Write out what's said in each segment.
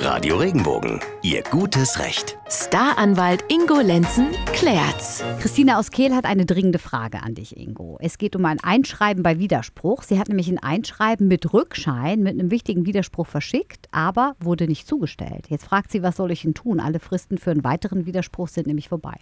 Radio Regenbogen, Ihr gutes Recht. Staranwalt Ingo Lenzen klärt's. Christina aus Kehl hat eine dringende Frage an dich, Ingo. Es geht um ein Einschreiben bei Widerspruch. Sie hat nämlich ein Einschreiben mit Rückschein mit einem wichtigen Widerspruch verschickt, aber wurde nicht zugestellt. Jetzt fragt sie, was soll ich denn tun? Alle Fristen für einen weiteren Widerspruch sind nämlich vorbei.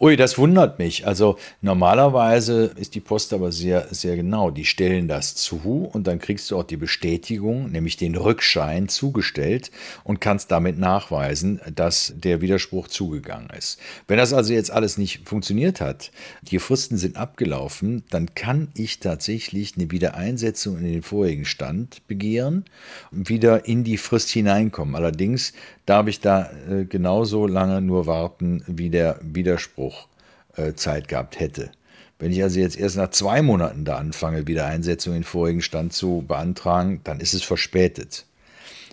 Ui, das wundert mich. Also normalerweise ist die Post aber sehr, sehr genau. Die stellen das zu und dann kriegst du auch die Bestätigung, nämlich den Rückschein zugestellt und kannst damit nachweisen, dass der Widerspruch zugegangen ist. Wenn das also jetzt alles nicht funktioniert hat, die Fristen sind abgelaufen, dann kann ich tatsächlich eine Wiedereinsetzung in den vorigen Stand begehren und wieder in die Frist hineinkommen. Allerdings darf ich da äh, genauso lange nur warten, wie der Widerspruch äh, Zeit gehabt hätte. Wenn ich also jetzt erst nach zwei Monaten da anfange, Wiedereinsetzung in den vorigen Stand zu beantragen, dann ist es verspätet.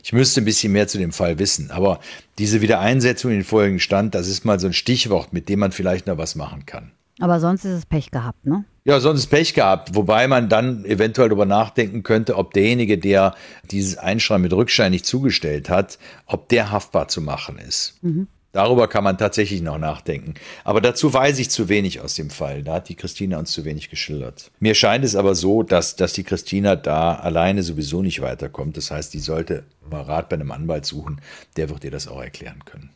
Ich müsste ein bisschen mehr zu dem Fall wissen, aber diese Wiedereinsetzung in den vorigen Stand, das ist mal so ein Stichwort, mit dem man vielleicht noch was machen kann. Aber sonst ist es Pech gehabt, ne? Ja, sonst Pech gehabt, wobei man dann eventuell darüber nachdenken könnte, ob derjenige, der dieses Einschreiben mit Rückschein nicht zugestellt hat, ob der haftbar zu machen ist. Mhm. Darüber kann man tatsächlich noch nachdenken. Aber dazu weiß ich zu wenig aus dem Fall. Da hat die Christina uns zu wenig geschildert. Mir scheint es aber so, dass, dass die Christina da alleine sowieso nicht weiterkommt. Das heißt, die sollte mal Rat bei einem Anwalt suchen. Der wird ihr das auch erklären können.